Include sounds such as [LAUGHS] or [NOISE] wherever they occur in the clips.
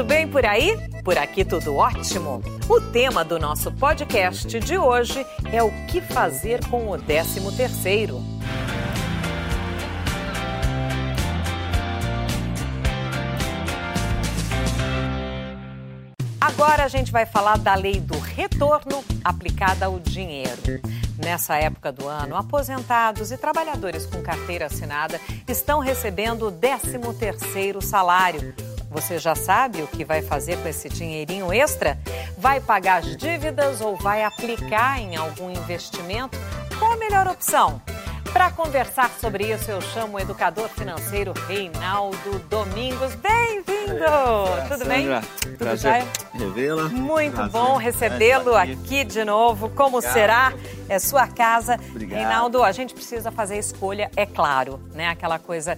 tudo bem por aí? Por aqui tudo ótimo. O tema do nosso podcast de hoje é o que fazer com o 13 terceiro. Agora a gente vai falar da lei do retorno aplicada ao dinheiro. Nessa época do ano, aposentados e trabalhadores com carteira assinada estão recebendo o 13º salário. Você já sabe o que vai fazer com esse dinheirinho extra? Vai pagar as dívidas ou vai aplicar em algum investimento? Qual a melhor opção? Para conversar sobre isso, eu chamo o educador financeiro Reinaldo Domingos. Bem-vindo! É, Tudo bem? Tudo Prazer revê-la. Muito Prazer. bom recebê-lo aqui de novo. Como Obrigado. será? É sua casa. Obrigado. Reinaldo, a gente precisa fazer escolha, é claro, né? Aquela coisa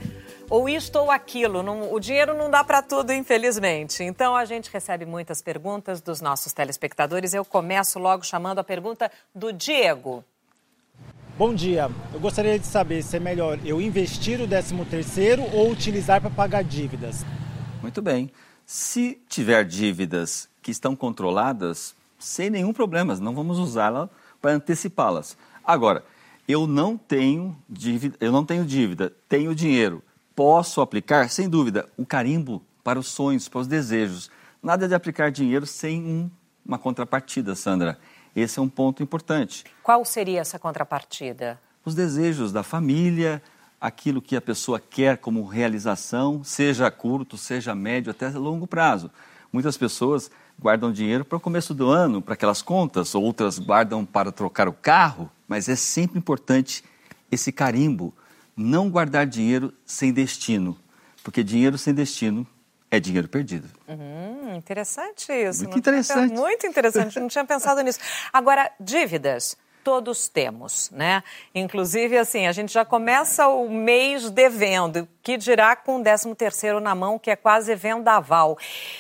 ou isto ou aquilo. Não, o dinheiro não dá para tudo, infelizmente. Então a gente recebe muitas perguntas dos nossos telespectadores. Eu começo logo chamando a pergunta do Diego. Bom dia. Eu gostaria de saber se é melhor eu investir o 13 terceiro ou utilizar para pagar dívidas. Muito bem. Se tiver dívidas que estão controladas, sem nenhum problema, não vamos usá-la para antecipá-las. Agora, eu não tenho dívida, eu não tenho dívida, tenho dinheiro. Posso aplicar, sem dúvida, o carimbo para os sonhos, para os desejos. Nada de aplicar dinheiro sem um, uma contrapartida, Sandra. Esse é um ponto importante. Qual seria essa contrapartida? Os desejos da família, aquilo que a pessoa quer como realização, seja a curto, seja a médio, até a longo prazo. Muitas pessoas guardam dinheiro para o começo do ano, para aquelas contas, outras guardam para trocar o carro, mas é sempre importante esse carimbo, não guardar dinheiro sem destino, porque dinheiro sem destino é dinheiro perdido. Uhum, interessante isso. Muito interessante. Muito interessante, não tinha pensado nisso. Agora, dívidas. Todos temos, né? Inclusive, assim, a gente já começa o mês devendo, que dirá com o 13 terceiro na mão, que é quase vendaval.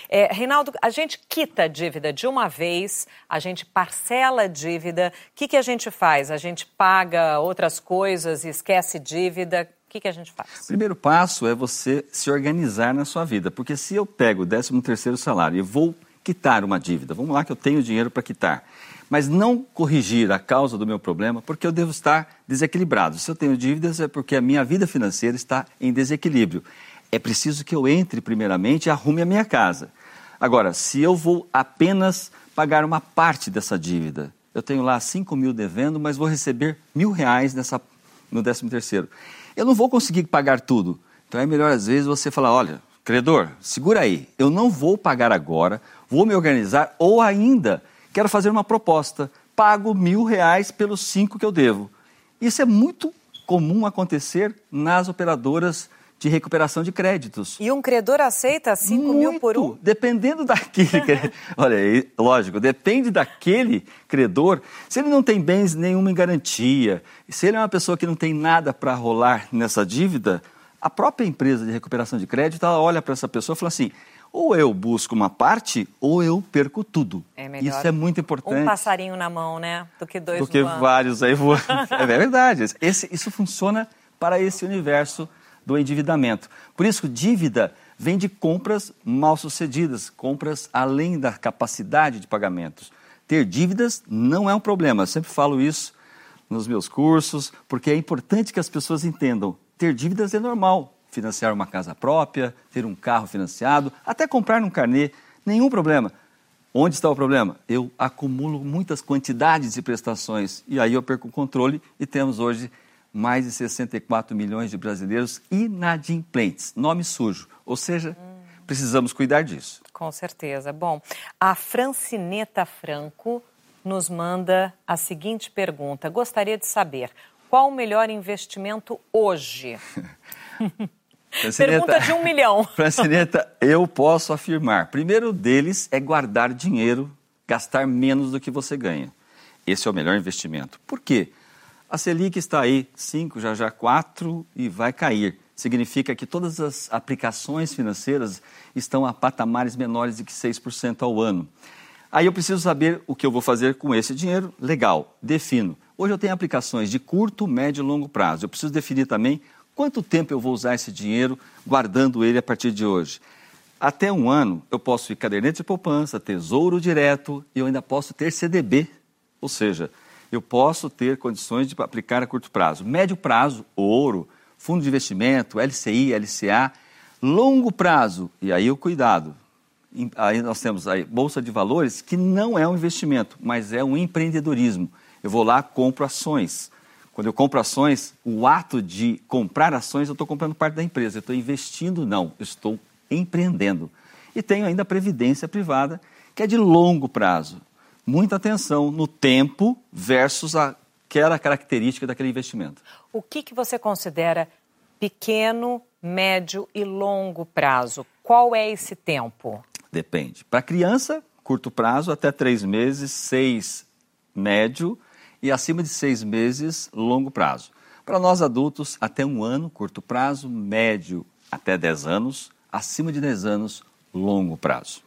É, Reinaldo, a gente quita a dívida de uma vez, a gente parcela a dívida. O que, que a gente faz? A gente paga outras coisas esquece dívida? que, que a gente faz? O primeiro passo é você se organizar na sua vida, porque se eu pego o 13 terceiro salário e vou quitar uma dívida, vamos lá que eu tenho dinheiro para quitar, mas não corrigir a causa do meu problema, porque eu devo estar desequilibrado. Se eu tenho dívidas é porque a minha vida financeira está em desequilíbrio. É preciso que eu entre primeiramente e arrume a minha casa. Agora, se eu vou apenas pagar uma parte dessa dívida, eu tenho lá 5 mil devendo, mas vou receber mil reais nessa, no 13 terceiro eu não vou conseguir pagar tudo. Então é melhor às vezes você falar, olha, credor, segura aí, eu não vou pagar agora, vou me organizar ou ainda quero fazer uma proposta, pago mil reais pelos cinco que eu devo. Isso é muito comum acontecer nas operadoras de recuperação de créditos. E um credor aceita 5 mil por um? Dependendo daquele. [LAUGHS] olha, lógico, depende daquele credor. Se ele não tem bens nenhuma em garantia, se ele é uma pessoa que não tem nada para rolar nessa dívida, a própria empresa de recuperação de crédito ela olha para essa pessoa e fala assim: ou eu busco uma parte ou eu perco tudo. É melhor Isso é muito importante. Um passarinho na mão, né? Do que dois Do que voando. vários aí voando. [LAUGHS] é verdade. Esse, isso funciona para esse universo do endividamento. Por isso, dívida vem de compras mal sucedidas, compras além da capacidade de pagamentos. Ter dívidas não é um problema, eu sempre falo isso nos meus cursos, porque é importante que as pessoas entendam. Ter dívidas é normal. Financiar uma casa própria, ter um carro financiado, até comprar um carnê, nenhum problema. Onde está o problema? Eu acumulo muitas quantidades de prestações e aí eu perco o controle e temos hoje mais de 64 milhões de brasileiros inadimplentes, nome sujo. Ou seja, precisamos cuidar disso. Com certeza. Bom, a Francineta Franco nos manda a seguinte pergunta: gostaria de saber qual o melhor investimento hoje? [LAUGHS] Pergunta de um milhão. [LAUGHS] Francineta, eu posso afirmar. Primeiro deles é guardar dinheiro, gastar menos do que você ganha. Esse é o melhor investimento. Por quê? A Selic está aí, 5, já já 4 e vai cair. Significa que todas as aplicações financeiras estão a patamares menores de que 6% ao ano. Aí eu preciso saber o que eu vou fazer com esse dinheiro. Legal, defino. Hoje eu tenho aplicações de curto, médio e longo prazo. Eu preciso definir também quanto tempo eu vou usar esse dinheiro guardando ele a partir de hoje. Até um ano, eu posso ir caderneta de poupança, tesouro direto e eu ainda posso ter CDB. Ou seja, eu posso ter condições de aplicar a curto prazo. Médio prazo, ouro, fundo de investimento, LCI, LCA. Longo prazo, e aí o cuidado. Aí nós temos a Bolsa de Valores, que não é um investimento, mas é um empreendedorismo. Eu vou lá, compro ações. Quando eu compro ações, o ato de comprar ações, eu estou comprando parte da empresa. Eu estou investindo? Não, eu estou empreendendo. E tenho ainda a previdência privada, que é de longo prazo. Muita atenção no tempo versus aquela característica daquele investimento. O que, que você considera pequeno, médio e longo prazo? Qual é esse tempo? Depende. Para criança, curto prazo, até três meses, seis, médio, e acima de seis meses, longo prazo. Para nós adultos, até um ano, curto prazo, médio, até dez anos, acima de 10 anos, longo prazo.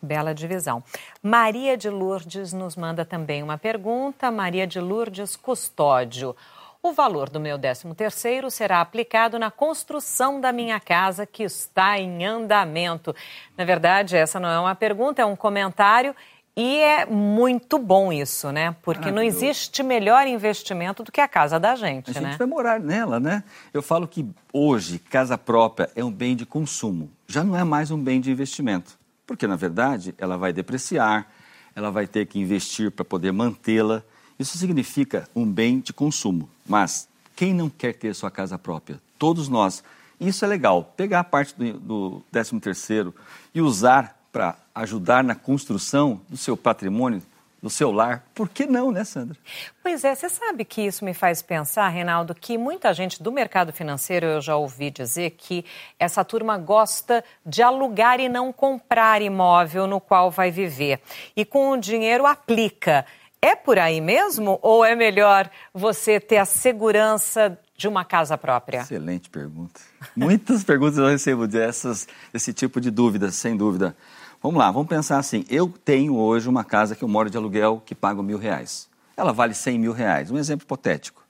Bela divisão. Maria de Lourdes nos manda também uma pergunta. Maria de Lourdes Custódio. O valor do meu 13 terceiro será aplicado na construção da minha casa que está em andamento. Na verdade, essa não é uma pergunta, é um comentário e é muito bom isso, né? Porque não existe melhor investimento do que a casa da gente, né? A gente vai morar nela, né? Eu falo que hoje casa própria é um bem de consumo, já não é mais um bem de investimento. Porque, na verdade, ela vai depreciar, ela vai ter que investir para poder mantê-la. Isso significa um bem de consumo. Mas quem não quer ter sua casa própria? Todos nós. Isso é legal. Pegar a parte do, do 13 terceiro e usar para ajudar na construção do seu patrimônio, do seu lar, por que não, né, Sandra? Pois é, você sabe que isso me faz pensar, Reinaldo, que muita gente do mercado financeiro, eu já ouvi dizer que essa turma gosta de alugar e não comprar imóvel no qual vai viver. E com o dinheiro aplica. É por aí mesmo ou é melhor você ter a segurança de uma casa própria? Excelente pergunta. Muitas [LAUGHS] perguntas eu recebo dessas, desse tipo de dúvidas, sem dúvida. Vamos lá, vamos pensar assim. Eu tenho hoje uma casa que eu moro de aluguel que pago mil reais. Ela vale 100 mil reais. Um exemplo hipotético.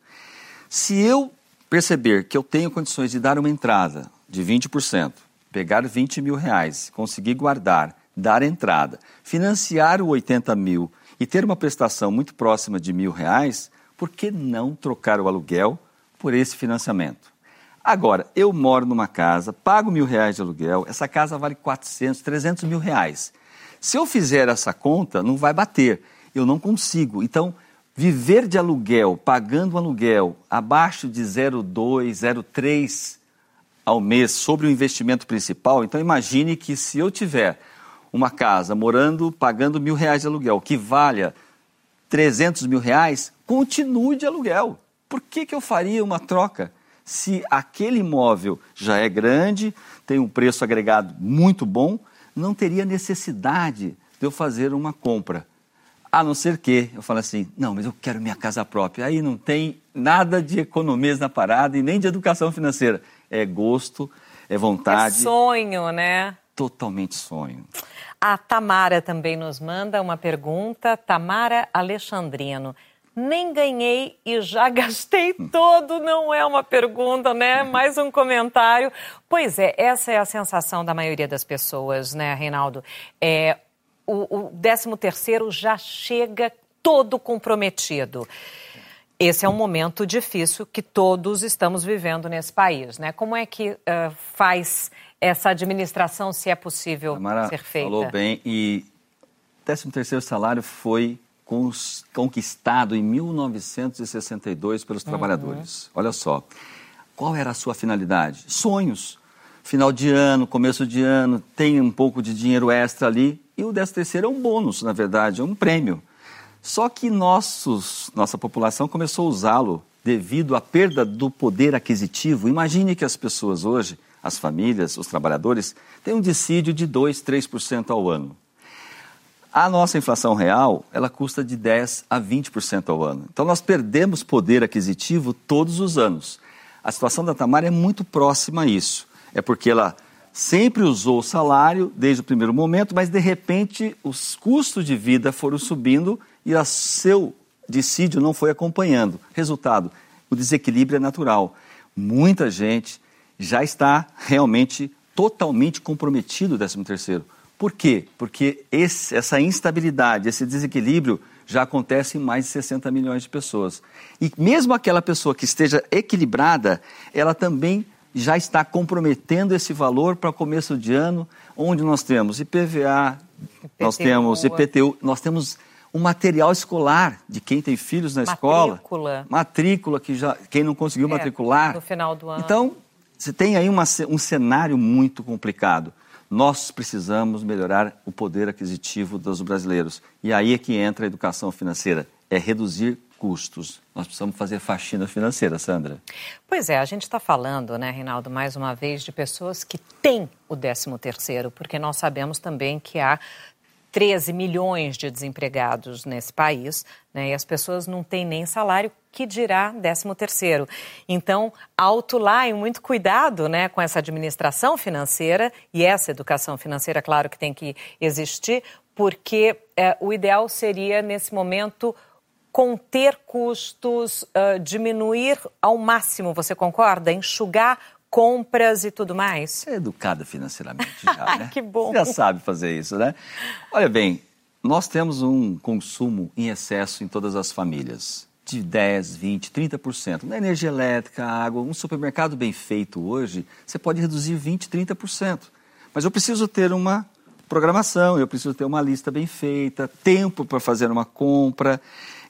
Se eu perceber que eu tenho condições de dar uma entrada de 20%, pegar 20 mil reais, conseguir guardar, dar entrada, financiar o 80 mil e ter uma prestação muito próxima de mil reais, por que não trocar o aluguel por esse financiamento? Agora, eu moro numa casa, pago mil reais de aluguel, essa casa vale 400, 300 mil reais. Se eu fizer essa conta, não vai bater. Eu não consigo. Então, viver de aluguel, pagando aluguel abaixo de 0,2, 0,3 ao mês sobre o investimento principal, então imagine que se eu tiver uma casa morando, pagando mil reais de aluguel, que valha 300 mil reais, continue de aluguel. Por que, que eu faria uma troca? Se aquele imóvel já é grande, tem um preço agregado muito bom, não teria necessidade de eu fazer uma compra. A não ser que eu fale assim, não, mas eu quero minha casa própria. Aí não tem nada de economias na parada e nem de educação financeira. É gosto, é vontade. É sonho, né? Totalmente sonho. A Tamara também nos manda uma pergunta. Tamara Alexandrino nem ganhei e já [LAUGHS] gastei todo, não é uma pergunta, né? Mais um comentário. Pois é, essa é a sensação da maioria das pessoas, né, Reinaldo? É, o, o 13 terceiro já chega todo comprometido. Esse é um momento difícil que todos estamos vivendo nesse país, né? Como é que uh, faz essa administração, se é possível Amara ser feita? falou bem e 13 terceiro salário foi conquistado em 1962 pelos uhum. trabalhadores. Olha só, qual era a sua finalidade? Sonhos. Final de ano, começo de ano, tem um pouco de dinheiro extra ali e o 13 terceiro é um bônus, na verdade, é um prêmio. Só que nossos, nossa população começou a usá-lo devido à perda do poder aquisitivo. Imagine que as pessoas hoje, as famílias, os trabalhadores, têm um dissídio de 2, 3% ao ano. A nossa inflação real, ela custa de 10 a 20% ao ano. Então nós perdemos poder aquisitivo todos os anos. A situação da Tamara é muito próxima a isso. É porque ela sempre usou o salário desde o primeiro momento, mas de repente os custos de vida foram subindo e o seu dissídio não foi acompanhando. Resultado, o desequilíbrio é natural. Muita gente já está realmente totalmente comprometido o 13 terceiro. Por quê? Porque esse, essa instabilidade, esse desequilíbrio já acontece em mais de 60 milhões de pessoas. E mesmo aquela pessoa que esteja equilibrada, ela também já está comprometendo esse valor para começo de ano, onde nós temos IPVA, IPTU, nós temos IPTU, nós temos o material escolar de quem tem filhos na matrícula. escola. Matrícula. que já quem não conseguiu é, matricular. No final do ano. Então, você tem aí uma, um cenário muito complicado. Nós precisamos melhorar o poder aquisitivo dos brasileiros. E aí é que entra a educação financeira. É reduzir custos. Nós precisamos fazer faxina financeira, Sandra. Pois é, a gente está falando, né, Reinaldo, mais uma vez, de pessoas que têm o 13 terceiro, porque nós sabemos também que há 13 milhões de desempregados nesse país, né, e as pessoas não têm nem salário, que dirá 13 terceiro. Então, alto lá e muito cuidado né, com essa administração financeira, e essa educação financeira, claro que tem que existir, porque é, o ideal seria, nesse momento, conter custos, uh, diminuir ao máximo, você concorda? Enxugar compras e tudo mais? Você é educada financeiramente [LAUGHS] já, né? que bom. Você já sabe fazer isso, né? Olha bem, nós temos um consumo em excesso em todas as famílias. De 10, 20, 30%. Na energia elétrica, água, um supermercado bem feito hoje, você pode reduzir 20, 30%. Mas eu preciso ter uma programação, eu preciso ter uma lista bem feita, tempo para fazer uma compra.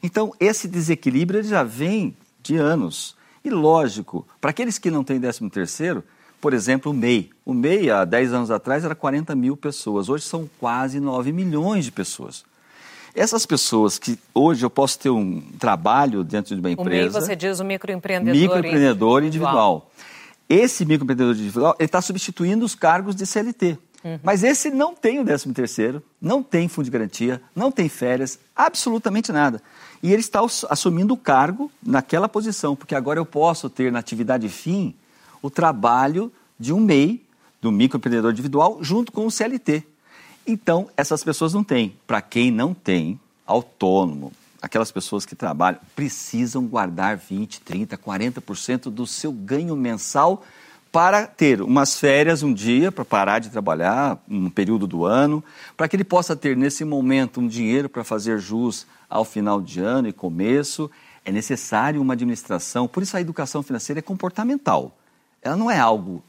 Então, esse desequilíbrio já vem de anos. E lógico, para aqueles que não têm 13 terceiro, por exemplo, o MEI. O MEI, há 10 anos atrás, era 40 mil pessoas. Hoje são quase 9 milhões de pessoas. Essas pessoas que hoje eu posso ter um trabalho dentro de uma empresa. O MEI, você diz o microempreendedor, microempreendedor individual. individual. Esse microempreendedor individual está substituindo os cargos de CLT. Uhum. Mas esse não tem o 13 terceiro, não tem fundo de garantia, não tem férias, absolutamente nada. E ele está assumindo o cargo naquela posição, porque agora eu posso ter na atividade fim o trabalho de um MEI, do microempreendedor individual, junto com o CLT. Então, essas pessoas não têm. Para quem não tem, autônomo, aquelas pessoas que trabalham, precisam guardar 20, 30, 40% do seu ganho mensal para ter umas férias um dia, para parar de trabalhar um período do ano, para que ele possa ter nesse momento um dinheiro para fazer jus ao final de ano e começo. É necessário uma administração, por isso a educação financeira é comportamental. Ela não é algo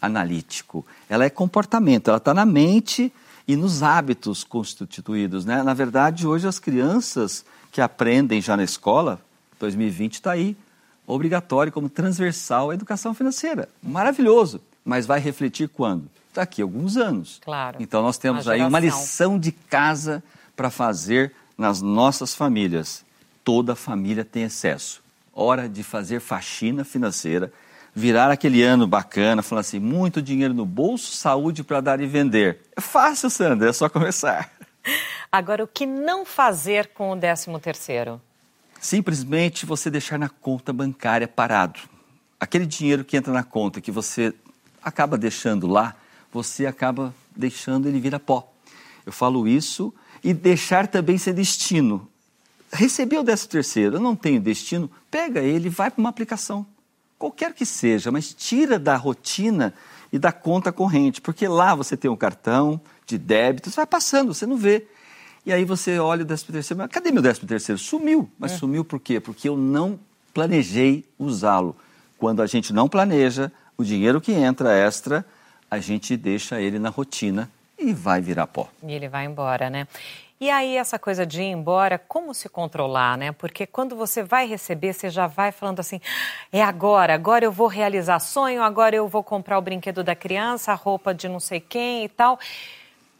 analítico, ela é comportamento, ela está na mente e nos hábitos constituídos. Né? Na verdade, hoje as crianças que aprendem já na escola, 2020 está aí, obrigatório como transversal a educação financeira. Maravilhoso, mas vai refletir quando? Daqui a alguns anos. Claro. Então nós temos uma aí uma lição de casa para fazer nas nossas famílias. Toda família tem excesso. Hora de fazer faxina financeira, virar aquele ano bacana, falando assim, muito dinheiro no bolso, saúde para dar e vender. É fácil, Sandra, é só começar. [LAUGHS] Agora, o que não fazer com o décimo terceiro? Simplesmente você deixar na conta bancária parado. Aquele dinheiro que entra na conta que você acaba deixando lá, você acaba deixando ele virar pó. Eu falo isso e deixar também ser destino. Receber o décimo terceiro, eu não tenho destino, pega ele e vai para uma aplicação. Qualquer que seja, mas tira da rotina e da conta corrente, porque lá você tem um cartão de débito, você vai passando, você não vê. E aí você olha o décimo terceiro, mas cadê meu décimo terceiro? Sumiu. Mas é. sumiu por quê? Porque eu não planejei usá-lo. Quando a gente não planeja, o dinheiro que entra extra, a gente deixa ele na rotina e vai virar pó. E ele vai embora, né? E aí essa coisa de ir embora, como se controlar, né? Porque quando você vai receber, você já vai falando assim: é agora, agora eu vou realizar sonho, agora eu vou comprar o brinquedo da criança, a roupa de não sei quem e tal.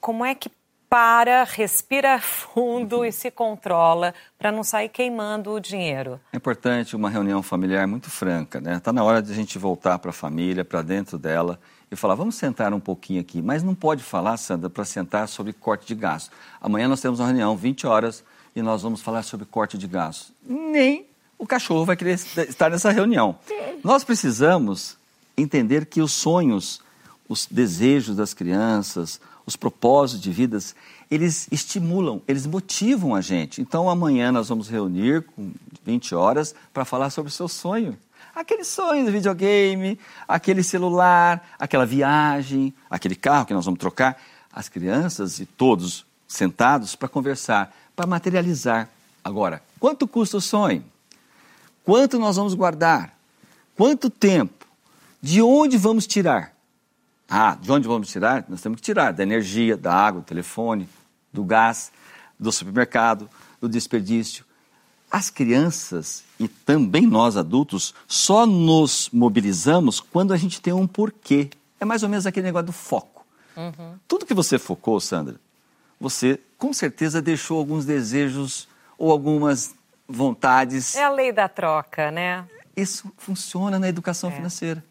Como é que para, respira fundo e se controla para não sair queimando o dinheiro. É importante uma reunião familiar muito franca, né? Está na hora de a gente voltar para a família, para dentro dela e falar, vamos sentar um pouquinho aqui. Mas não pode falar, Sandra, para sentar sobre corte de gasto. Amanhã nós temos uma reunião, 20 horas, e nós vamos falar sobre corte de gasto. Nem o cachorro vai querer estar nessa reunião. Nós precisamos entender que os sonhos, os desejos das crianças, os propósitos de vidas, eles estimulam, eles motivam a gente. Então amanhã nós vamos reunir com 20 horas para falar sobre o seu sonho. Aquele sonho do videogame, aquele celular, aquela viagem, aquele carro que nós vamos trocar. As crianças e todos sentados para conversar, para materializar. Agora, quanto custa o sonho? Quanto nós vamos guardar? Quanto tempo? De onde vamos tirar? Ah, de onde vamos tirar? Nós temos que tirar da energia, da água, do telefone, do gás, do supermercado, do desperdício. As crianças e também nós adultos só nos mobilizamos quando a gente tem um porquê. É mais ou menos aquele negócio do foco. Uhum. Tudo que você focou, Sandra, você com certeza deixou alguns desejos ou algumas vontades. É a lei da troca, né? Isso funciona na educação é. financeira.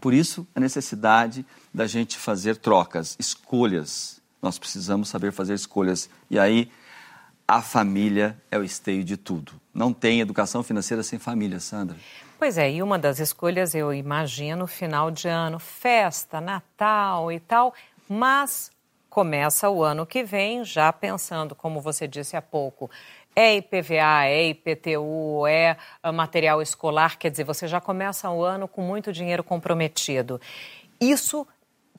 Por isso, a necessidade da gente fazer trocas, escolhas. Nós precisamos saber fazer escolhas. E aí, a família é o esteio de tudo. Não tem educação financeira sem família, Sandra. Pois é, e uma das escolhas eu imagino final de ano, festa, Natal e tal, mas começa o ano que vem já pensando, como você disse há pouco, é IPVA, é IPTU, é ah, material escolar, quer dizer, você já começa o ano com muito dinheiro comprometido. Isso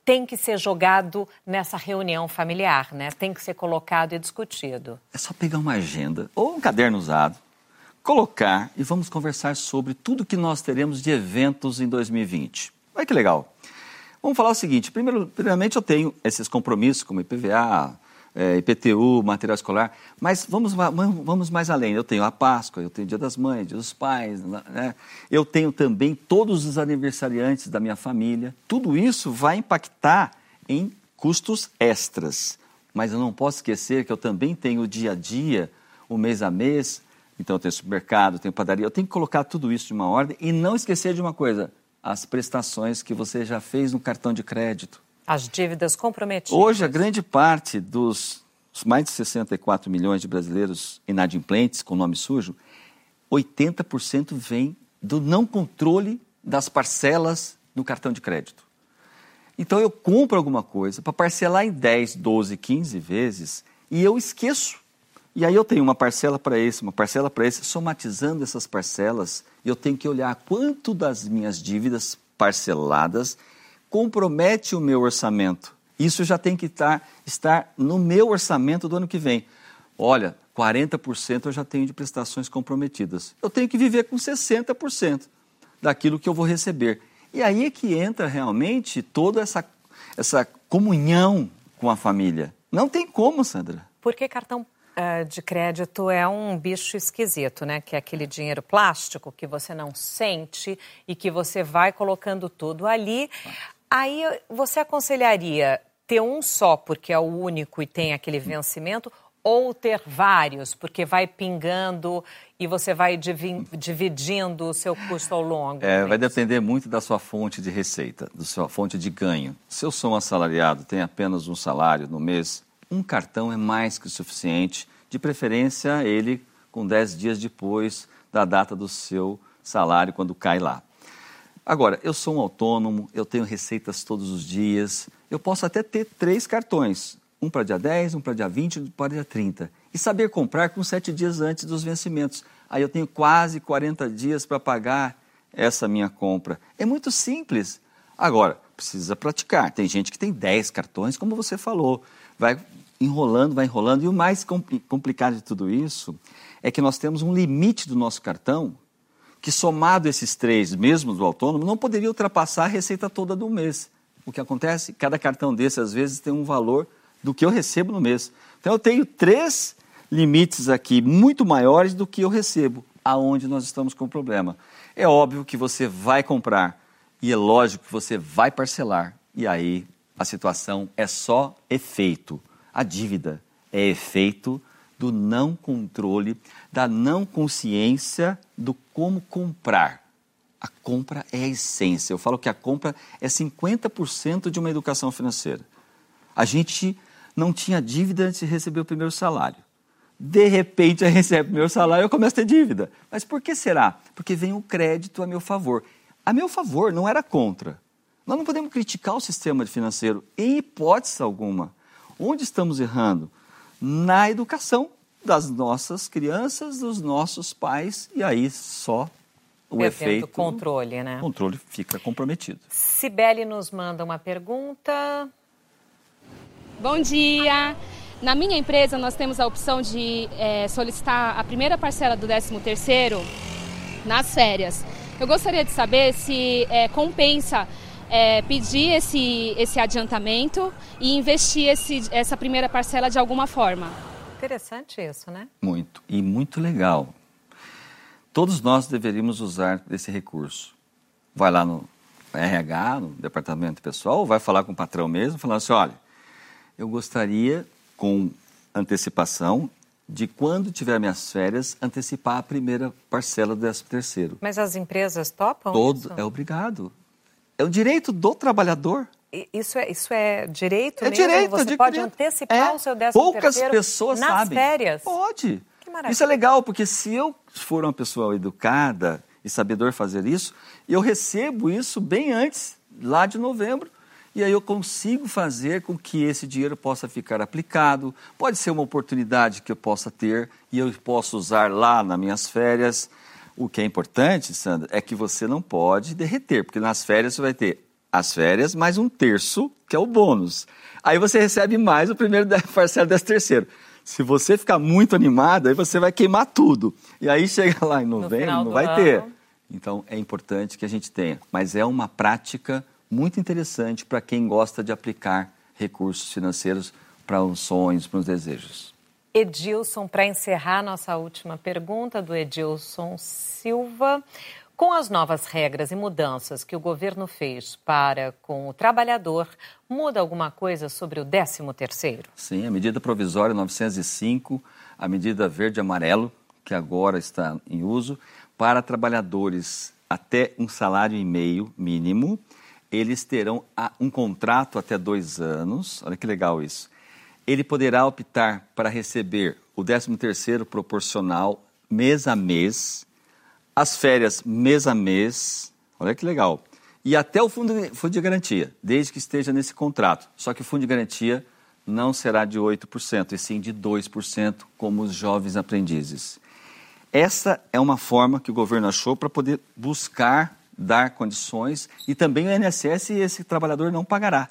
tem que ser jogado nessa reunião familiar, né? Tem que ser colocado e discutido. É só pegar uma agenda ou um caderno usado, colocar e vamos conversar sobre tudo que nós teremos de eventos em 2020. Olha que legal. Vamos falar o seguinte: primeiro, primeiramente, eu tenho esses compromissos como IPVA, é, IPTU, material escolar, mas vamos, vamos mais além. Eu tenho a Páscoa, eu tenho o Dia das Mães, Dia dos Pais, né? eu tenho também todos os aniversariantes da minha família. Tudo isso vai impactar em custos extras. Mas eu não posso esquecer que eu também tenho o dia a dia, o mês a mês, então eu tenho supermercado, tenho padaria, eu tenho que colocar tudo isso de uma ordem e não esquecer de uma coisa, as prestações que você já fez no cartão de crédito. As dívidas comprometidas. Hoje, a grande parte dos mais de 64 milhões de brasileiros inadimplentes com nome sujo, 80% vem do não controle das parcelas no cartão de crédito. Então eu compro alguma coisa para parcelar em 10, 12, 15 vezes e eu esqueço. E aí eu tenho uma parcela para esse, uma parcela para esse, somatizando essas parcelas, eu tenho que olhar quanto das minhas dívidas parceladas compromete o meu orçamento. Isso já tem que estar, estar no meu orçamento do ano que vem. Olha, 40% eu já tenho de prestações comprometidas. Eu tenho que viver com 60% daquilo que eu vou receber. E aí é que entra realmente toda essa, essa comunhão com a família. Não tem como, Sandra. Porque cartão uh, de crédito é um bicho esquisito, né? Que é aquele dinheiro plástico que você não sente e que você vai colocando tudo ali. Aí você aconselharia ter um só, porque é o único e tem aquele vencimento, ou ter vários, porque vai pingando e você vai dividindo o seu custo ao longo? É, vai depender muito da sua fonte de receita, da sua fonte de ganho. Se eu sou um assalariado, tenho apenas um salário no mês, um cartão é mais que o suficiente, de preferência ele com 10 dias depois da data do seu salário, quando cai lá. Agora, eu sou um autônomo, eu tenho receitas todos os dias, eu posso até ter três cartões, um para dia 10, um para dia 20, um para dia 30. E saber comprar com sete dias antes dos vencimentos. Aí eu tenho quase 40 dias para pagar essa minha compra. É muito simples. Agora, precisa praticar. Tem gente que tem 10 cartões, como você falou. Vai enrolando, vai enrolando. E o mais complicado de tudo isso é que nós temos um limite do nosso cartão que somado esses três, mesmo do autônomo, não poderia ultrapassar a receita toda do mês. O que acontece? Cada cartão desse, às vezes, tem um valor do que eu recebo no mês. Então, eu tenho três limites aqui muito maiores do que eu recebo, aonde nós estamos com o problema. É óbvio que você vai comprar e é lógico que você vai parcelar. E aí a situação é só efeito. A dívida é efeito do não controle, da não consciência do como comprar. A compra é a essência. Eu falo que a compra é 50% de uma educação financeira. A gente não tinha dívida antes de receber o primeiro salário. De repente, eu recebo o primeiro salário e eu começo a ter dívida. Mas por que será? Porque vem o crédito a meu favor. A meu favor, não era contra. Nós não podemos criticar o sistema financeiro em hipótese alguma. Onde estamos errando? Na educação das nossas crianças, dos nossos pais, e aí só o efeito. O controle, né? O controle fica comprometido. Sibeli nos manda uma pergunta. Bom dia. Na minha empresa, nós temos a opção de é, solicitar a primeira parcela do 13º nas férias. Eu gostaria de saber se é, compensa é, pedir esse, esse adiantamento e investir esse, essa primeira parcela de alguma forma. Interessante isso, né? Muito. E muito legal. Todos nós deveríamos usar desse recurso. Vai lá no RH, no departamento pessoal, ou vai falar com o patrão mesmo, falando assim: olha, eu gostaria, com antecipação, de quando tiver minhas férias, antecipar a primeira parcela do 13 terceiro. Mas as empresas topam Todo, isso? É obrigado. É o direito do trabalhador. Isso é, isso é direito é mesmo? Direito, Você de pode direito. antecipar é. o seu 13 Poucas pessoas nas sabem. férias? Pode. Que maravilha. Isso é legal, porque se eu for uma pessoa educada e sabedor fazer isso, eu recebo isso bem antes, lá de novembro, e aí eu consigo fazer com que esse dinheiro possa ficar aplicado. Pode ser uma oportunidade que eu possa ter e eu posso usar lá nas minhas férias. O que é importante, Sandra, é que você não pode derreter, porque nas férias você vai ter as férias mais um terço, que é o bônus. Aí você recebe mais o primeiro [LAUGHS] parcela desse terceiro. Se você ficar muito animado, aí você vai queimar tudo. E aí chega lá em novembro, no não vai ano. ter. Então é importante que a gente tenha. Mas é uma prática muito interessante para quem gosta de aplicar recursos financeiros para os sonhos, para os desejos. Edilson, para encerrar nossa última pergunta do Edilson Silva. Com as novas regras e mudanças que o governo fez para com o trabalhador, muda alguma coisa sobre o 13º? Sim, a medida provisória 905, a medida verde e amarelo, que agora está em uso, para trabalhadores até um salário e meio mínimo, eles terão um contrato até dois anos. Olha que legal isso. Ele poderá optar para receber o 13º proporcional mês a mês, as férias mês a mês, olha que legal. E até o fundo de, garantia, desde que esteja nesse contrato. Só que o fundo de garantia não será de 8%, e sim de 2%, como os jovens aprendizes. Essa é uma forma que o governo achou para poder buscar dar condições e também o INSS esse trabalhador não pagará.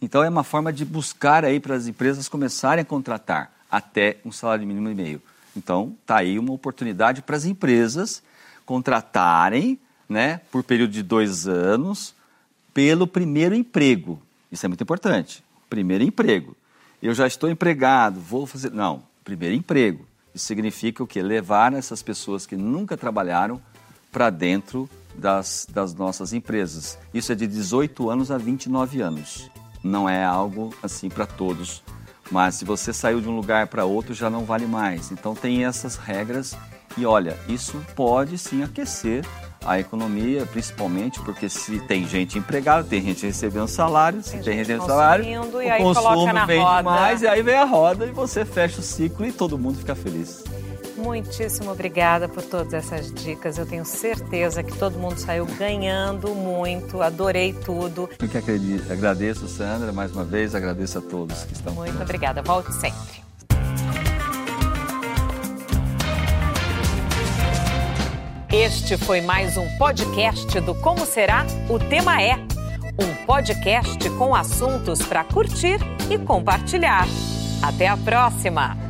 Então é uma forma de buscar aí para as empresas começarem a contratar até um salário mínimo e meio. Então está aí uma oportunidade para as empresas contratarem, né, por período de dois anos, pelo primeiro emprego. Isso é muito importante. Primeiro emprego. Eu já estou empregado, vou fazer. Não, primeiro emprego. Isso significa o quê? Levar essas pessoas que nunca trabalharam para dentro das, das nossas empresas. Isso é de 18 anos a 29 anos. Não é algo assim para todos. Mas se você saiu de um lugar para outro, já não vale mais. Então tem essas regras e olha, isso pode sim aquecer a economia, principalmente porque se tem gente empregada, tem gente recebendo salário, se Tem tem, gente recebendo salário, e o consumo roda. mais, e aí vem a roda e você fecha o ciclo e todo mundo fica feliz. Muitíssimo obrigada por todas essas dicas. Eu tenho certeza que todo mundo saiu ganhando muito. Adorei tudo. Eu que acredito, agradeço, Sandra, mais uma vez, agradeço a todos que estão Muito obrigada. Volte sempre. Este foi mais um podcast do Como Será? O Tema é. Um podcast com assuntos para curtir e compartilhar. Até a próxima!